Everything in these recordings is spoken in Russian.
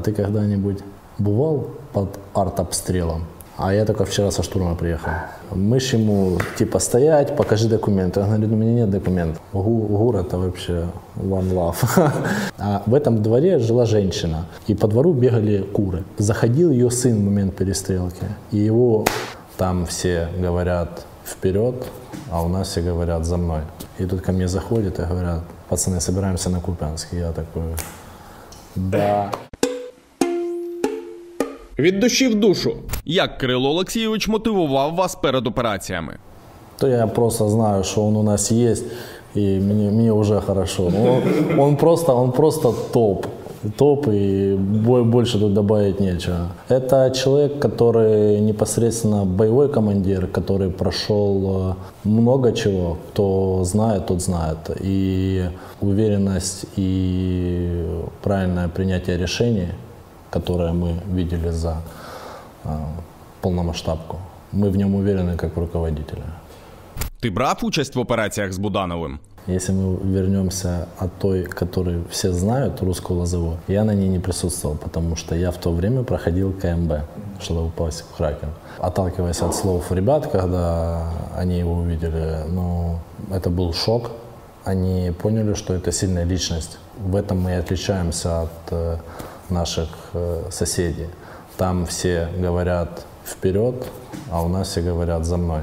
ты когда-нибудь бывал под артобстрелом? А я только вчера со штурма приехал. Мы ж ему, типа, стоять, покажи документы. Он говорит, у меня нет документов. Гу, ГУР это вообще one love. А в этом дворе жила женщина. И по двору бегали куры. Заходил ее сын в момент перестрелки. И его там все говорят вперед, а у нас все говорят за мной. И тут ко мне заходят и говорят, пацаны, собираемся на Купянск. И я такой, да. Від душі в душу. Як Кирило Олексійович мотивував вас перед операціями? То я просто знаю, что он у нас есть, и мне, мне уже хорошо. Он, он просто, он просто топ. Топ, и бо- больше тут добавить нечего. Это человек, который непосредственно боевой командир, который прошел э, много чего. Кто знает, тот знает. И уверенность и правильное принятие решений, которое мы видели за э, полномасштабку, мы в нем уверены как руководители. Ти брав участь в операціях з Будановим? Если мы вернемся от той, которую все знают, русскую лозовую, я на ней не присутствовал, потому что я в то время проходил КМБ, чтобы упасть в Кракен. Отталкиваясь от слов ребят, когда они его увидели, ну, это был шок. Они поняли, что это сильная личность. В этом мы и отличаемся от э, наших э, соседей. Там все говорят вперед, а у нас все говорят за мной.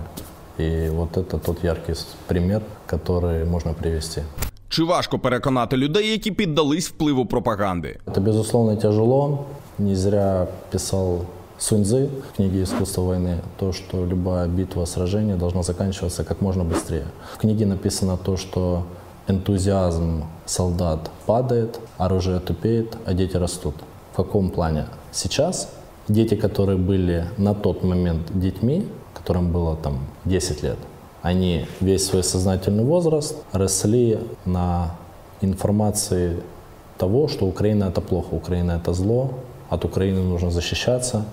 И вот это тот яркий пример, который можно привести. Чи важко переконати людей, які піддались впливу пропаганди? Это, безусловно, тяжело. Не зря писал Суньцзы в книге «Искусство войны» то, что любая битва, сражение должно заканчиваться как можно быстрее. В книге написано то, что энтузиазм солдат падает, оружие тупеет, а дети растут. В каком плане? Сейчас дети, которые были на тот момент детьми, которым было там 10 лет, они весь свой сознательный возраст росли на информации того, что Украина это плохо, Украина это зло, от Украины нужно защищаться.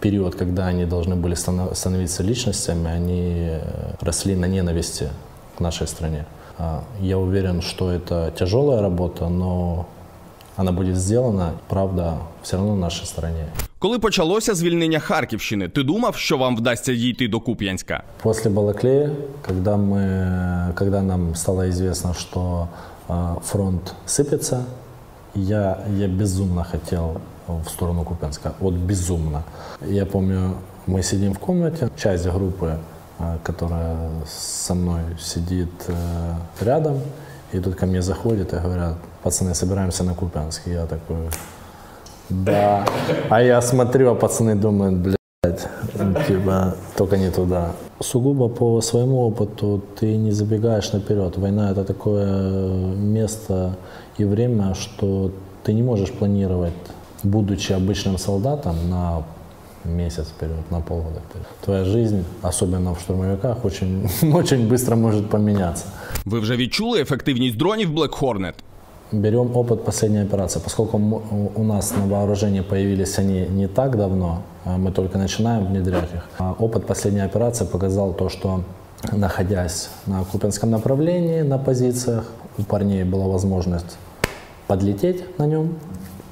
Период, когда они должны были станов- становиться личностями, они э, росли на ненависти к нашей стране. А, Я уверен, что это тяжелая работа, но она будет сделана, правда, все равно в нашей стране. Коли почалося звільнення Харківщини, ти думав, що вам вдасться дійти до Куп'янська? После Балаклея, когда, мы, когда нам стало известно, что э, фронт сыпется, я, я безумно хотел в сторону Купенска. Вот безумно. Я помню, мы сидим в комнате, часть группы, э, которая со мной сидит э, рядом, и тут ко мне заходят и говорят, пацаны, собираемся на Купенск. И я такой, да. А я смотрю, а пацаны думают, блядь, типа, только не туда. Сугубо по своему опыту ты не забегаешь наперед. Война это такое место и время, что ты не можешь планировать, будучи обычным солдатом, на месяц вперед, на полгода вперед. Твоя жизнь, особенно в штурмовиках, очень, очень быстро может поменяться. Ви вже відчули ефективність дронів Black Hornet? Берем опыт последней операции. Поскольку м- у нас на вооружении появились они не так давно, а мы только начинаем внедрять их. А Опыт последней операции показал то, что находясь на Купинском направлении, на позициях, у парней была возможность подлететь на нем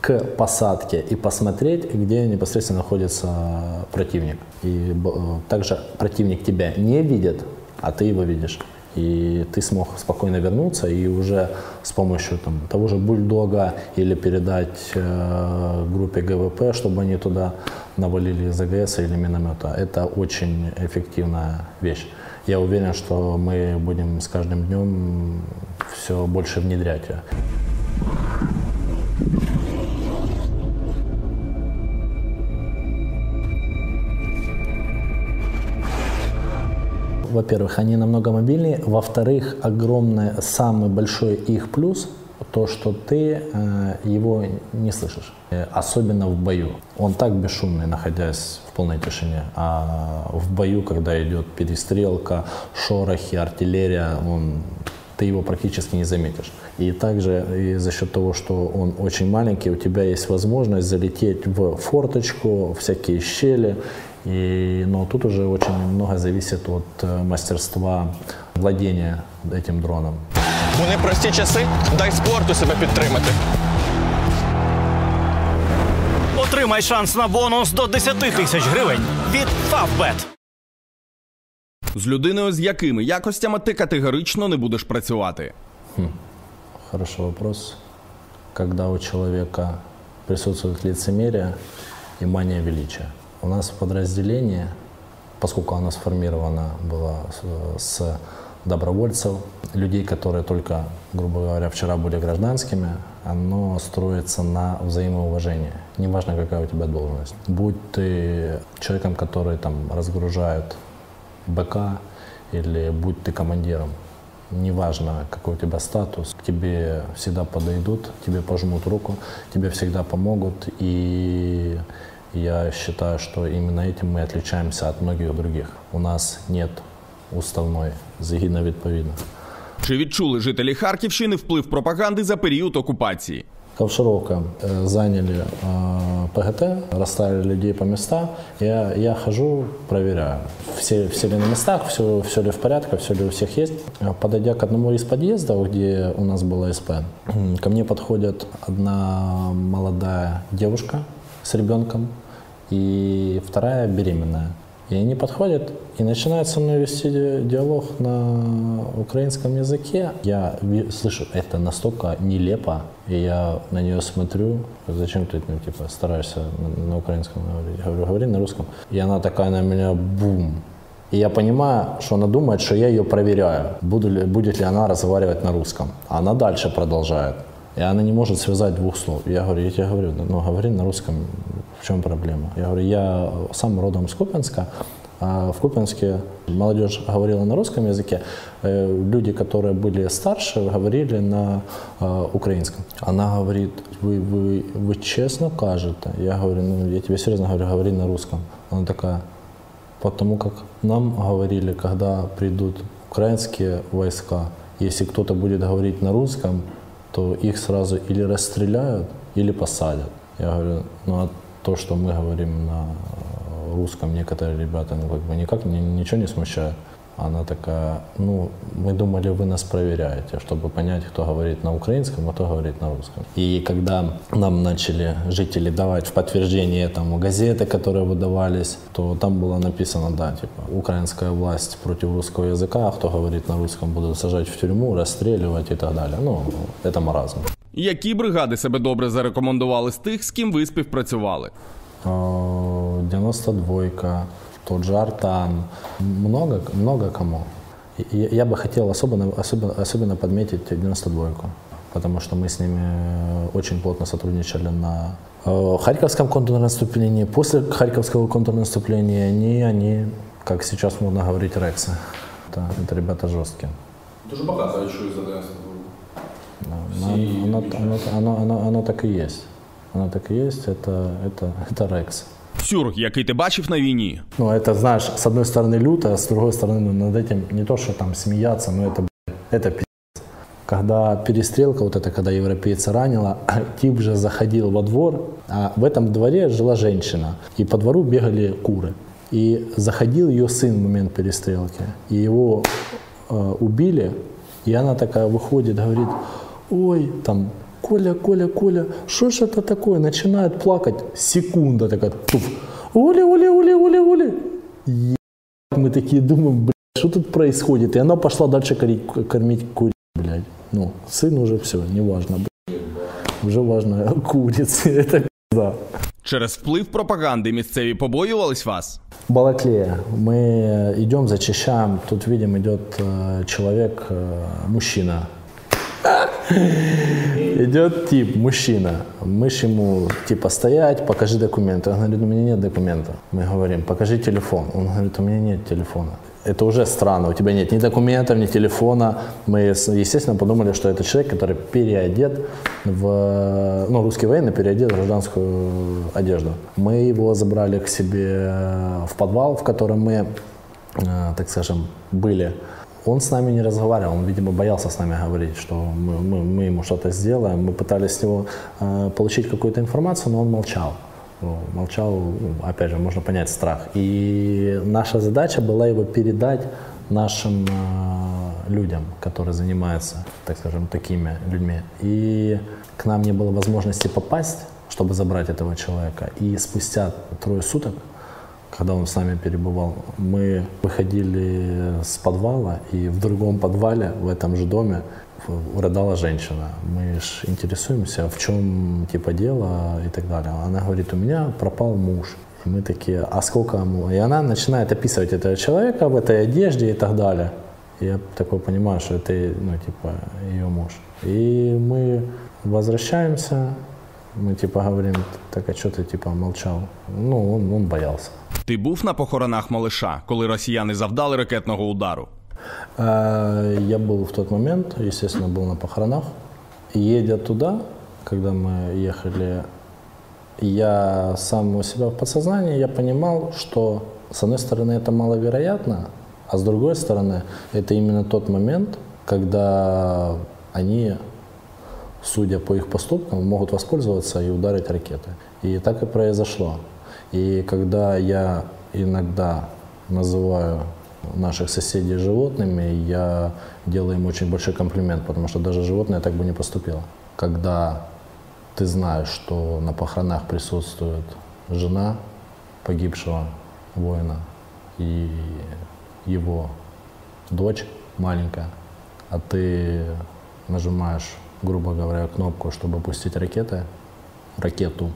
к посадке и посмотреть, где непосредственно находится противник. И э, также противник тебя не видит, а ты его видишь. И ты смог спокойно вернуться и уже с помощью там, того же бульдога или передать э, группе ГВП, чтобы они туда навалили из АГС или миномета. Это очень эффективная вещь. Я уверен, что мы будем с каждым днем все больше внедрять ее. Во-первых, они намного мобильнее. Во-вторых, огромный, самый большой их плюс то, что ты э, его не слышишь, Э, особенно в бою. Он так бесшумный, находясь в полной тишине, а в бою, когда идет перестрелка, шорохи, артиллерия, он, ты его практически не заметишь. И также и за счет того, что он очень маленький, у тебя есть возможность залететь в форточку, всякие щели, и, но тут уже очень много зависит от э, мастерства владения этим дроном. У непрості часи дай спорту себе підтримати. Отримай шанс на бонус до 10 тисяч гривень від Фавбет. З людиною, з якими якостями ти категорично не будеш працювати. Хороший вопрос. Когда у человека присутствует лицемерие и мания величия. У нас в подразделении, поскольку оно сформировано было с, с добровольцев, людей, которые только, грубо говоря, вчера были гражданскими, оно строится на взаимоуважении. Неважно, какая у тебя должность. Будь ты человеком, который там разгружает БК или будь ты командиром, неважно, какой у тебя статус, к тебе всегда подойдут, тебе пожмут руку, тебе всегда помогут. И я считаю, что именно этим мы отличаемся от многих других. У нас нет уставной згідно відповідно. Чи відчули жителі Харківщини вплив пропаганди за період окупації? Ковшировка э, заняли э, ПГТ, расставили людей по местам. Я, я хожу, проверяю, все, все ли на местах, все, все ли в порядке, все ли у всех есть. Э, Подойдя к одному из подъездов, где у нас было СП, ко мне подходит одна молодая девушка с ребенком и вторая беременная. И они подходят и начинают со мной вести ди- диалог на украинском языке. Я слышу, это настолько нелепо, и я на нее смотрю, зачем ты ну, типа, стараешься на, на украинском говорить? Я говорю, говори на русском. И она такая на меня, бум. И я понимаю, что она думает, что я ее проверяю, буду ли, будет ли она разговаривать на русском. А она дальше продолжает. И она не может связать двух слов. Я говорю, я тебе говорю, ну говори на русском, в чем проблема? Я говорю, я сам родом с Купенска, а в Купенске молодежь говорила на русском языке, э, люди, которые были старше, говорили на э, украинском. Она говорит, вы, вы, вы честно кажете? Я говорю, ну я тебе серьезно говорю, говори на русском. Она такая, Потому как нам говорили, когда придут украинские войска, если кто-то будет говорить на русском, то их сразу или расстреляют, или посадят. Я говорю, ну а то, что мы говорим на русском, некоторые ребята, ну как бы никак ни- ничего не смущает. Она такая, ну, мы думали, вы нас проверяете, чтобы понять, кто говорит на украинском, а кто говорит на русском. И когда нам начали жители давать в подтверждение этому газеты, которые выдавались, то там было написано, да, типа, украинская власть против русского языка, а кто говорит на русском, будут сажать в тюрьму, расстреливать и так далее. Ну, это маразм. Які бригади себе добре зарекомендували з тих, з ким ви співпрацювали? Э, 92-ка, тот же Артан, много, много кому. И Я, я бы хотел особенно, особенно, особенно подметить 92-ку, потому что мы с ними э, очень плотно сотрудничали на э, Харьковском контрнаступлении. После Харьковского контрнаступления они, они, как сейчас можно говорить, Рексы. Это, это ребята жесткие. Дуже багато, 11 Да, Оно, оно, оно, оно, оно, оно так и есть. Оно так и есть, это, это, это Рекс. Сюр, який ти бачив на війні. Ну, это, знаешь, с одной стороны люто, а с другой стороны ну, над этим не то, что там смеяться, но это, это пиздец. Когда перестрелка, вот это, когда европейца ранила, тип же заходил во двор, а в этом дворе жила женщина, и по двору бегали куры. И заходил ее сын в момент перестрелки, и его э, убили, и она такая выходит, говорит, ой, там, Коля, Коля, Коля, что ж это такое? Начинает плакать, секунда такая, туф, Оля, Оля, Оля, Оля, Оля. Е- Мы такие думаем, блядь, что тут происходит? И она пошла дальше кори- кормить куриц, блядь. Ну, сын уже все, неважно, блядь. Уже важно курицы, это пизда. Через вплив пропаганди місцеві побоювались вас? Балаклея. Мы идем, зачищаем. Тут видим, идет э, человек, э, мужчина. Идет тип, мужчина. Мы ж ему, типа, стоять, покажи документы. Он говорит, у меня нет документов. Мы говорим, покажи телефон. Он говорит, у меня нет телефона. Это уже странно, у тебя нет ни документов, ни телефона. Мы, естественно, подумали, что это человек, который переодет в... Ну, русский военный переодет в гражданскую одежду. Мы его забрали к себе в подвал, в котором мы, э, так скажем, были. Он с нами не разговаривал, он, видимо, боялся с нами говорить, что мы, мы, мы ему что-то сделаем. Мы пытались с него э, получить какую-то информацию, но он молчал. Ну, Молчал, ну, опять же, можно понять страх. И наша задача была его передать нашим э, людям, которые занимаются, так скажем, такими людьми. И к нам не было возможности попасть, чтобы забрать этого человека. И спустя трое суток, когда он с нами перебывал, мы выходили с подвала, и в другом подвале, в этом же доме, рыдала женщина. Мы же интересуемся, в чем типа дело и так далее. Она говорит, у меня пропал муж. И мы такие, а сколько ему? И она начинает описывать этого человека в этой одежде и так далее. Я такой понимаю, что это, ну, типа, ее муж. И мы возвращаемся, мы типа говорим, так а что ты типа молчал? Ну, он, он боялся. Ти був на похоронах малиша, коли росіяни завдали ракетного удару? А, Я был в тот момент, естественно, был на похоронах. Едя туда, когда мы ехали, я сам у себя в подсознании, я понимал, что с одной стороны это маловероятно, а с другой стороны это именно тот момент, когда они, судя по их поступкам, могут воспользоваться и ударить ракеты. И так и произошло. И когда я иногда называю наших соседей животными, я делаю им очень большой комплимент, потому что даже животное так бы не поступило. Когда ты знаешь, что на похоронах присутствует жена погибшего воина и его дочь маленькая, а ты нажимаешь, грубо говоря, кнопку, чтобы пустить ракеты, ракету,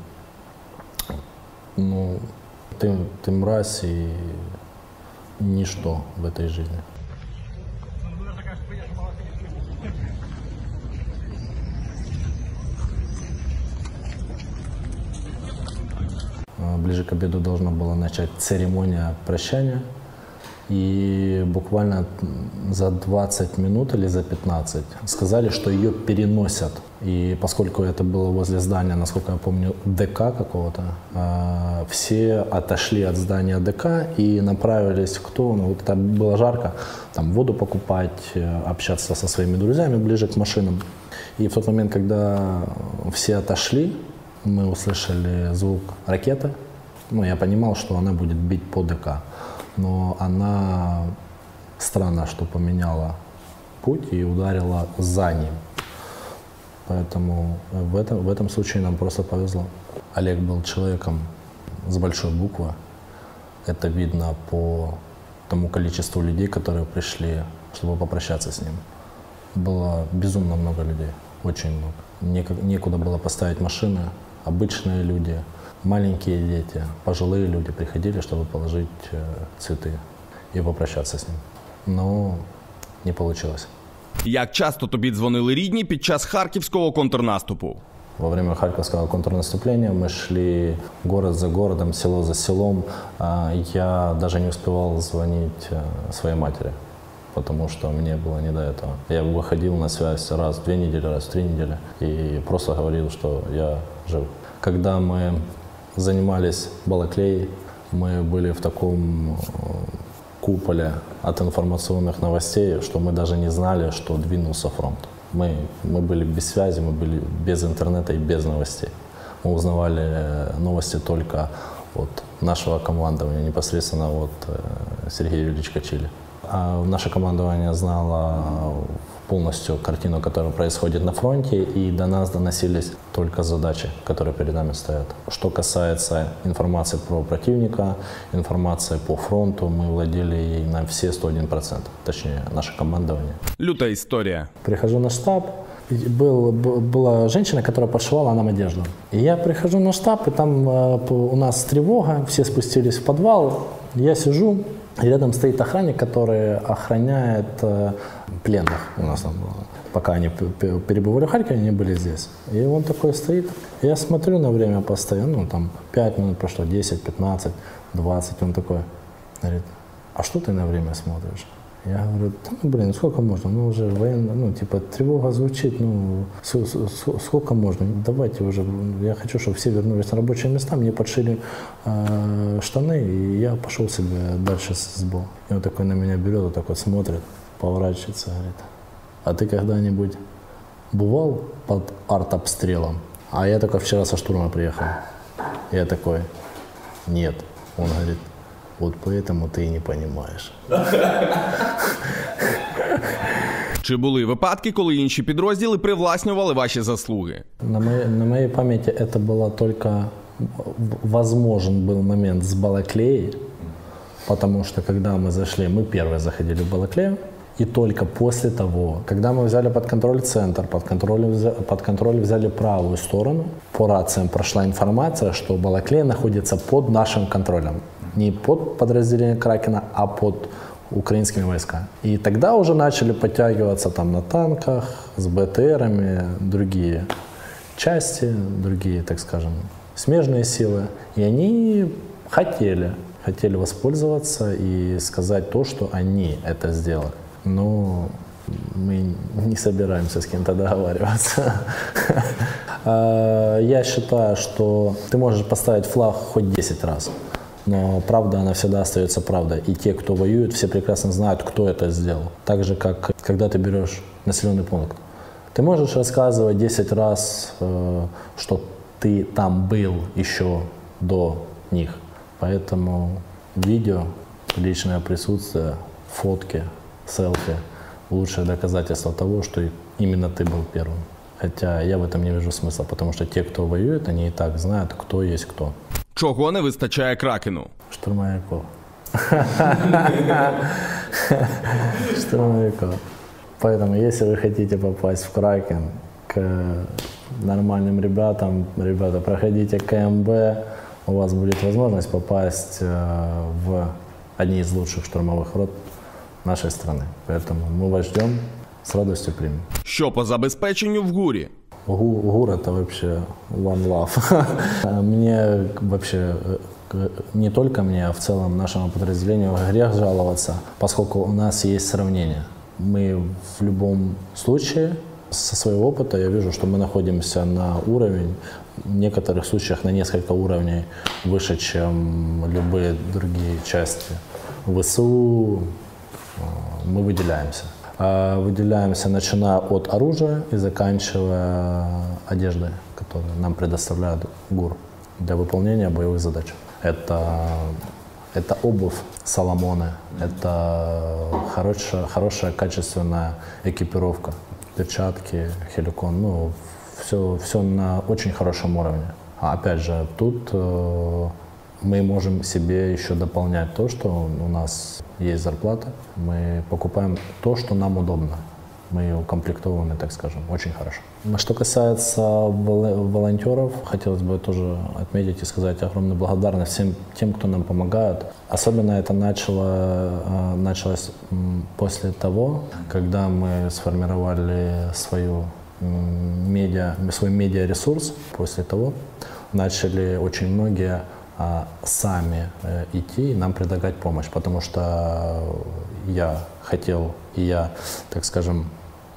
ну, ты, ты мразь и ничто в этой жизни. Ближе к обеду должна была начать церемония прощания. И буквально за 20 минут или за 15 сказали, что ее переносят. И поскольку это было возле здания, насколько я помню, ДК какого-то, а, все отошли от здания ДК и направились кто, ну вот это было жарко, там воду покупать, э, общаться со своими друзьями ближе к машинам. И в тот момент, когда все отошли, мы услышали звук ракеты. Ну, я понимал, что она будет бить по ДК. Но она странно, что поменяла путь и ударила за ним. Поэтому в этом, в этом случае нам просто повезло. Олег был человеком с большой буквы. Это видно по тому количеству людей, которые пришли, чтобы попрощаться с ним. Было безумно много людей, очень много. Некуда было поставить машины. Обычные люди, маленькие дети, пожилые люди приходили, чтобы положить э, цветы и попрощаться с ним. Но не получилось. Як часто тобі дзвонили рідні під час харківського контрнаступу? Во время Харьковского контрнаступления мы шли город за городом, село за селом. А, Я даже не успевал звонить э, своей матери, потому что мне было не до этого. Я выходил на связь раз в две недели, раз в три недели и просто говорил, что я жив. Когда мы занимались Балаклеей, мы были в таком э, куполе от информационных новостей, что мы даже не знали, что двинулся фронт. Мы, мы были без связи, мы были без интернета и без новостей. Мы узнавали э, новости только от нашего командования, непосредственно от э, Сергея Юрьевича Чили. А наше командование знало полностью картину, которая происходит на фронте, и до нас доносились только задачи, которые перед нами стоят. Что касается информации про противника, информации по фронту, мы владели ей на все 101%, точнее, наше командование. Люта історія. Прихожу на штаб, был, была женщина, которая подшивала нам одежду. И я прихожу на штаб, и там э, у нас тревога, все спустились в подвал, я сижу, и рядом стоит охранник, который охраняет э, пленных у нас там было. Пока они перебывали в Харькове, они были здесь. И он такой стоит, я смотрю на время постоянно, ну там 5 минут прошло, 10, 15, 20, он такой говорит, а что ты на время смотришь? Я говорю, да, ну, блин, сколько можно? Ну, уже военно, ну, типа, тревога звучит, ну, сколько можно? Давайте уже, я хочу, чтобы все вернулись на рабочие места, мне подшили э, штаны, и я пошел себе дальше с СБО. И он такой на меня берет, вот так вот смотрит, поворачивается, говорит, а ты когда-нибудь бывал под артобстрелом? А я только вчера со штурма приехал. Я такой, нет. Он говорит, вот поэтому ты и не понимаешь. Чи були випадки, коли інші підрозділи привласнювали ваші заслуги? На моей, на моей памяти это было только в- возможен был момент с Балаклеей, потому что когда мы зашли, мы первые заходили в Балаклею, и только после того, когда мы взяли под контроль центр, под контроль, под контроль взяли правую сторону, по рациям прошла информация, что Балаклея находится под нашим контролем. Не под подразделением Кракена, а под украинскими войсками. И тогда уже начали подтягиваться там на танках, с БТРами, другие части, другие, так скажем, смежные силы. И они хотели, хотели воспользоваться и сказать то, что они это сделали. Но мы не собираемся с кем-то договариваться. А, Я считаю, что ты можешь поставить флаг хоть 10 раз, но правда, она всегда остается правдой. И те, кто воюет, все прекрасно знают, кто это сделал. Так же, как когда ты берешь населенный пункт. Ты можешь рассказывать 10 раз, э, что ты там был еще до них. Поэтому видео, личное присутствие, фотки, селфи – лучшее доказательство того, что именно ты был первым. Хотя я в этом не вижу смысла, потому что те, кто воюет, они и так знают, кто есть кто. Чого не вистачає кракену? Штурмовиков. Штурмовиков. Поэтому, если вы хотите попасть в Кракен к нормальным ребятам, ребята, проходите КМБ, у вас будет возможность попасть э, в одни из лучших штурмовых рот нашей страны. Поэтому мы вас ждем, с радостью примем. Що по забезпеченню в гурі? Гу- ГУР это вообще one love. Мне вообще э, не только мне, а в целом нашему подразделению грех жаловаться, поскольку у нас есть сравнение. Мы в любом случае, со своего опыта, я вижу, что мы находимся на уровень, в некоторых случаях на несколько уровней выше, чем любые другие части ВСУ, мы выделяемся. А Выделяемся, начиная от оружия и заканчивая одеждой, которую нам предоставляет ГУР для выполнения боевых задач. Это, это обувь Соломоны, это хорошая, хорошая качественная экипировка, перчатки, хеликон, ну, все, все на очень хорошем уровне. А опять же, тут э, мы можем себе еще дополнять то, что у нас есть зарплата. Мы покупаем то, что нам удобно. Мы укомплектованы, так скажем, очень хорошо. Что касается вол- волонтеров, хотелось бы тоже отметить и сказать огромную благодарность всем тем, кто нам помогает. Особенно это начало, э, началось после того, когда мы сформировали свою медиа, свой медиаресурс. После того начали очень многие сами э, идти и нам предлагать помощь, потому что я хотел и я, так скажем,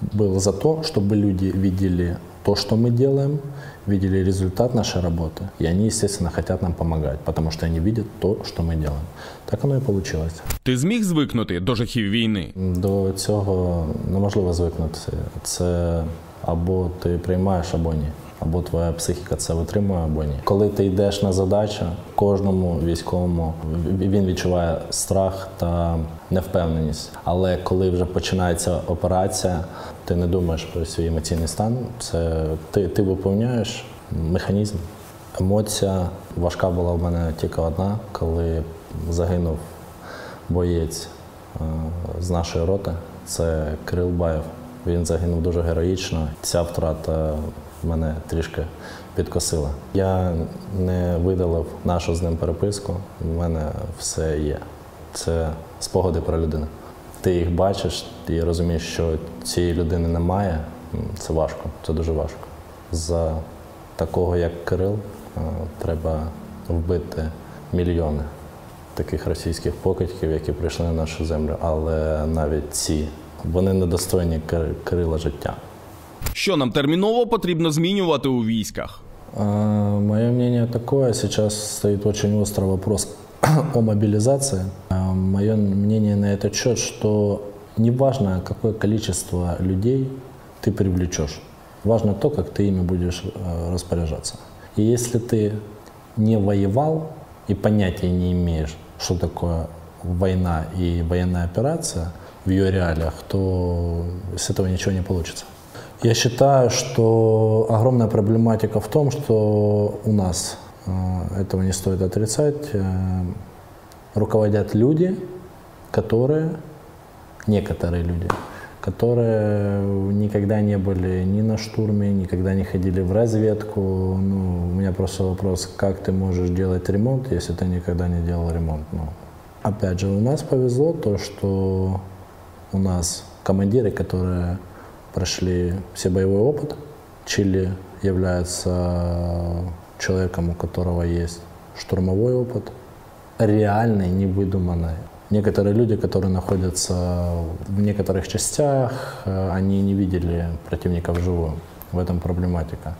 был за то, чтобы люди видели то, что мы делаем, видели результат нашей работы, и они, естественно, хотят нам помогать, потому что они видят то, что мы делаем. Так оно і получилось. Ти зміг звикнути до жахів війни? До цього неможливо звикнути. Це або ти приймаєш, або ні. Або твоя психіка це витримує, або ні. Коли ти йдеш на задачу, кожному військовому він відчуває страх та невпевненість. Але коли вже починається операція, ти не думаєш про свій емоційний стан. Це ти, ти виповняєш механізм. Емоція важка була в мене тільки одна, коли загинув боєць е, з нашої роти. Це Кирил Баєв. Він загинув дуже героїчно. Ця втрата мене трішки підкосила. Я не видалив нашу з ним переписку. У мене все є. Це спогади про людину. Ти їх бачиш і розумієш, що цієї людини немає. Це важко, це дуже важко. За такого, як Кирил, е, треба вбити мільйони таких російських покидьків, які прийшли на нашу землю, але навіть ці вони недостойні Кир- Кирила життя. Що нам терміново потрібно змінювати у військах? А, Мое мнение такое, сейчас стоит очень острый вопрос о мобилизации. Мое мнение на этот счет, что не важно, какое количество людей ты привлечешь. Важно то, как ты ими будешь э, распоряжаться. И если ты не воевал и понятия не имеешь, что такое война и военная операция, в ее реалиях, то с этого ничего не получится. Я считаю, что огромная проблематика в том, что у нас, э, этого не стоит отрицать, э, руководят люди, которые, некоторые люди, которые никогда не были ни на штурме, никогда не ходили в разведку. Ну, у меня просто вопрос, как ты можешь делать ремонт, если ты никогда не делал ремонт. Ну, опять же, у нас повезло то, что у нас командиры, которые прошли все боевой опыт. Чили является человеком, у которого есть штурмовой опыт, реальный, невыдуманный. Некоторые люди, которые находятся в некоторых частях, э, они не видели противника вживую. В этом проблематика.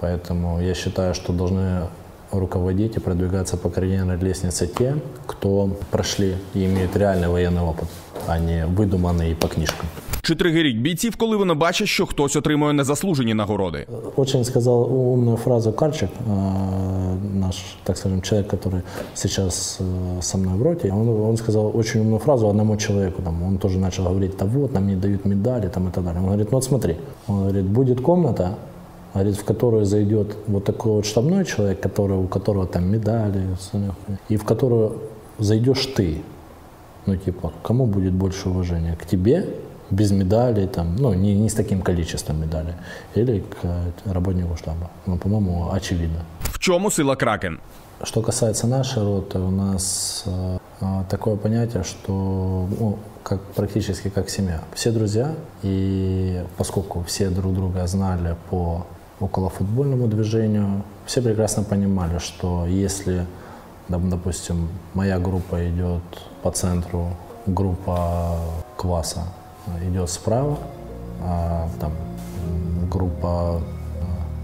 Поэтому я считаю, что должны руководить и продвигаться по карьерной лестнице те, кто прошли и имеют реальный военный опыт, а не выдуманный по книжкам. Чи тригеріть бійців, коли вони бачать, що хтось отримує незаслужені нагороди? Очень сказал умную фразу Карчик, э, наш, так скажем, человек, который сейчас э, со мной в роте. Он, он сказал очень умную фразу одному человеку. Там, он тоже начал говорить, да вот, нам не дают медали там, и так далее. Он говорит, ну вот смотри, он говорит, будет комната, говорит, в которую зайдет вот такой вот штабной человек, который, у которого там медали, и в которую зайдешь ты. Ну, типа, кому будет больше уважения? К тебе без медалей, там, ну, не, не с таким количеством медалей, или к работнику штаба. Ну, по-моему, очевидно. В чому сила кракен? Что касается нашей роты, у нас э, такое понятие, что ну, как, практически как семья. Все друзья, и поскольку все друг друга знали по околофутбольному движению, все прекрасно понимали, что если, допустим, моя группа идет по центру, группа кваса идет справа, а там группа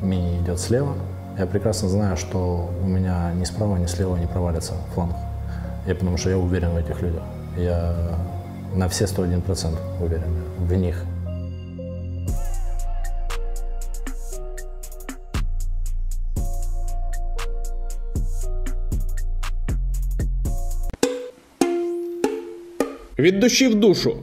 э, мини идет слева. Я прекрасно знаю, что у меня ни справа, ни слева не провалится фланг. Я, потому что я уверен в этих людях. Я на все 101% уверен в них. Від в душу